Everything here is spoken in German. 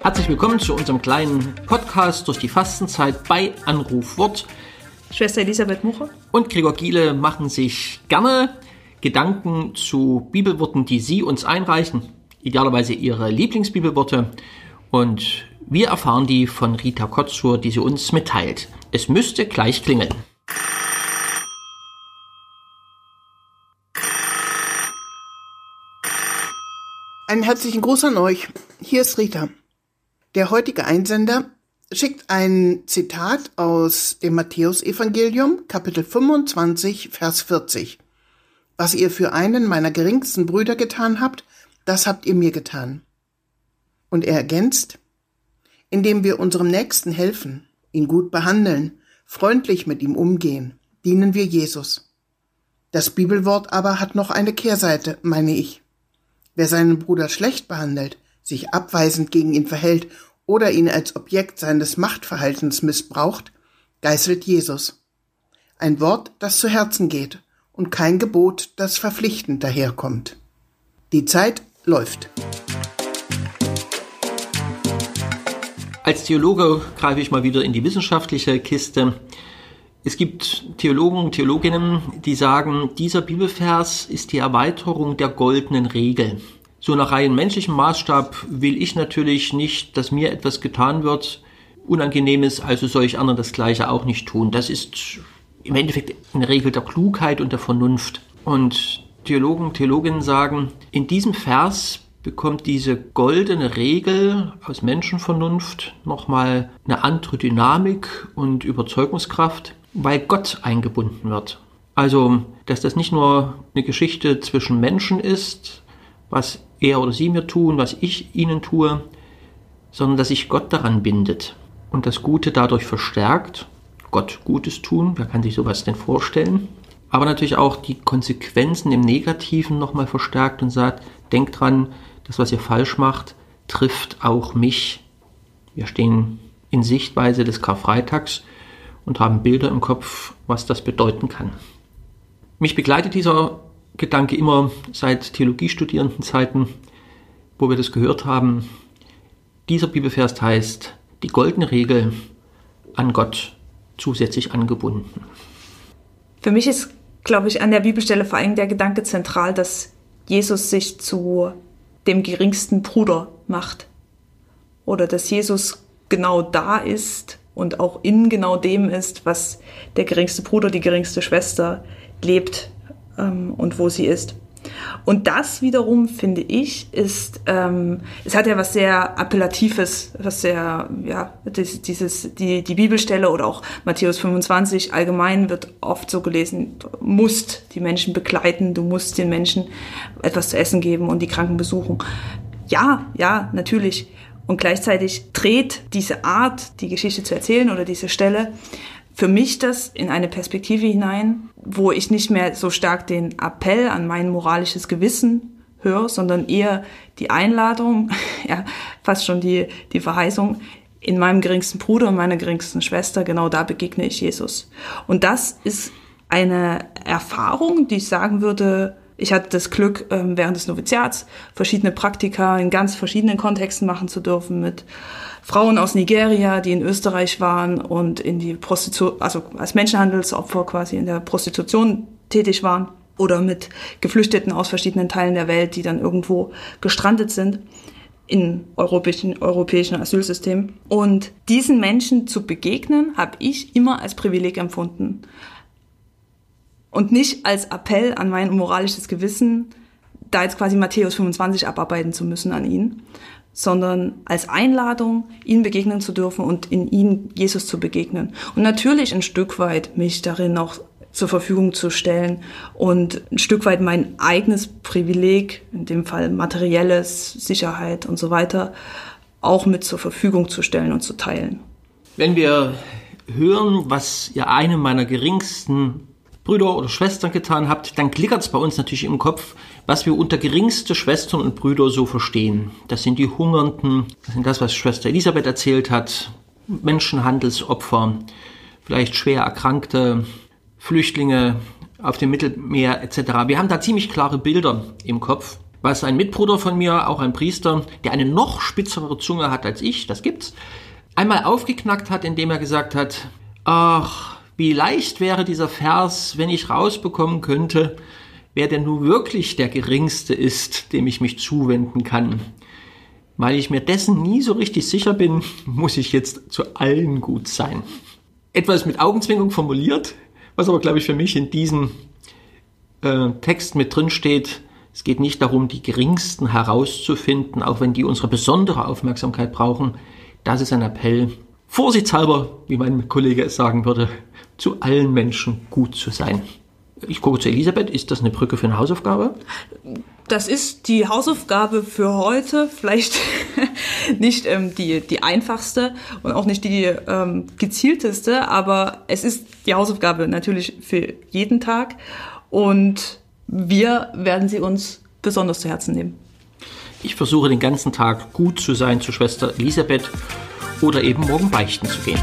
Herzlich willkommen zu unserem kleinen Podcast durch die Fastenzeit bei Anrufwort. Schwester Elisabeth Muche und Gregor Giele machen sich gerne Gedanken zu Bibelworten, die Sie uns einreichen, idealerweise Ihre Lieblingsbibelworte. Und wir erfahren die von Rita Kotzur, die sie uns mitteilt. Es müsste gleich klingeln. Einen herzlichen Gruß an euch. Hier ist Rita. Der heutige Einsender schickt ein Zitat aus dem Matthäusevangelium, Kapitel 25, Vers 40. Was ihr für einen meiner geringsten Brüder getan habt, das habt ihr mir getan. Und er ergänzt, indem wir unserem Nächsten helfen, ihn gut behandeln, freundlich mit ihm umgehen, dienen wir Jesus. Das Bibelwort aber hat noch eine Kehrseite, meine ich. Wer seinen Bruder schlecht behandelt, sich abweisend gegen ihn verhält oder ihn als Objekt seines Machtverhaltens missbraucht, geißelt Jesus. Ein Wort, das zu Herzen geht und kein Gebot, das verpflichtend daherkommt. Die Zeit läuft. Als Theologe greife ich mal wieder in die wissenschaftliche Kiste. Es gibt Theologen und Theologinnen, die sagen, dieser Bibelvers ist die Erweiterung der goldenen Regel. So nach rein menschlichem Maßstab will ich natürlich nicht, dass mir etwas getan wird, Unangenehmes, also soll ich anderen das Gleiche auch nicht tun. Das ist im Endeffekt eine Regel der Klugheit und der Vernunft. Und Theologen, Theologinnen sagen, in diesem Vers bekommt diese goldene Regel aus Menschenvernunft nochmal eine andere Dynamik und Überzeugungskraft, weil Gott eingebunden wird. Also, dass das nicht nur eine Geschichte zwischen Menschen ist, was er oder sie mir tun, was ich ihnen tue, sondern dass sich Gott daran bindet und das Gute dadurch verstärkt. Gott Gutes tun, wer kann sich sowas denn vorstellen? Aber natürlich auch die Konsequenzen im Negativen nochmal verstärkt und sagt, denkt dran, das, was ihr falsch macht, trifft auch mich. Wir stehen in Sichtweise des Karfreitags und haben Bilder im Kopf, was das bedeuten kann. Mich begleitet dieser Gedanke immer seit Theologiestudierenden Zeiten, wo wir das gehört haben. Dieser Bibelvers heißt, die goldene Regel an Gott zusätzlich angebunden. Für mich ist, glaube ich, an der Bibelstelle vor allem der Gedanke zentral, dass Jesus sich zu dem geringsten Bruder macht. Oder dass Jesus genau da ist und auch in genau dem ist, was der geringste Bruder, die geringste Schwester lebt ähm, und wo sie ist. Und das wiederum, finde ich, ist, ähm, es hat ja was sehr Appellatives, was sehr, ja, dieses, die, die Bibelstelle oder auch Matthäus 25 allgemein wird oft so gelesen, du musst die Menschen begleiten, du musst den Menschen etwas zu essen geben und die Kranken besuchen. Ja, ja, natürlich. Und gleichzeitig dreht diese Art, die Geschichte zu erzählen oder diese Stelle, für mich das in eine Perspektive hinein, wo ich nicht mehr so stark den Appell an mein moralisches Gewissen höre, sondern eher die Einladung, ja, fast schon die, die Verheißung, in meinem geringsten Bruder und meiner geringsten Schwester, genau da begegne ich Jesus. Und das ist eine Erfahrung, die ich sagen würde, ich hatte das Glück, ähm, während des Noviziats verschiedene Praktika in ganz verschiedenen Kontexten machen zu dürfen mit Frauen aus Nigeria, die in Österreich waren und in die Prostitution, also als Menschenhandelsopfer quasi in der Prostitution tätig waren oder mit Geflüchteten aus verschiedenen Teilen der Welt, die dann irgendwo gestrandet sind in europäischen, europäischen Asylsystemen. Und diesen Menschen zu begegnen, habe ich immer als Privileg empfunden. Und nicht als Appell an mein moralisches Gewissen, da jetzt quasi Matthäus 25 abarbeiten zu müssen an ihn, sondern als Einladung, ihm begegnen zu dürfen und in ihm Jesus zu begegnen. Und natürlich ein Stück weit mich darin auch zur Verfügung zu stellen und ein Stück weit mein eigenes Privileg, in dem Fall materielles, Sicherheit und so weiter, auch mit zur Verfügung zu stellen und zu teilen. Wenn wir hören, was ihr einem meiner geringsten Brüder oder Schwestern getan habt, dann klickert es bei uns natürlich im Kopf, was wir unter geringste Schwestern und Brüder so verstehen. Das sind die Hungernden, das sind das, was Schwester Elisabeth erzählt hat, Menschenhandelsopfer, vielleicht schwer Erkrankte, Flüchtlinge auf dem Mittelmeer etc. Wir haben da ziemlich klare Bilder im Kopf. Was ein Mitbruder von mir, auch ein Priester, der eine noch spitzere Zunge hat als ich, das gibt's, einmal aufgeknackt hat, indem er gesagt hat, ach, wie leicht wäre dieser Vers, wenn ich rausbekommen könnte, wer denn nun wirklich der Geringste ist, dem ich mich zuwenden kann. Weil ich mir dessen nie so richtig sicher bin, muss ich jetzt zu allen gut sein. Etwas mit Augenzwingung formuliert, was aber, glaube ich, für mich in diesem äh, Text mit drin steht. Es geht nicht darum, die Geringsten herauszufinden, auch wenn die unsere besondere Aufmerksamkeit brauchen. Das ist ein Appell, vorsichtshalber, wie mein Kollege es sagen würde, zu allen Menschen gut zu sein. Ich gucke zu Elisabeth. Ist das eine Brücke für eine Hausaufgabe? Das ist die Hausaufgabe für heute. Vielleicht nicht ähm, die, die einfachste und auch nicht die ähm, gezielteste, aber es ist die Hausaufgabe natürlich für jeden Tag. Und wir werden sie uns besonders zu Herzen nehmen. Ich versuche den ganzen Tag gut zu sein zu Schwester Elisabeth oder eben morgen beichten zu gehen.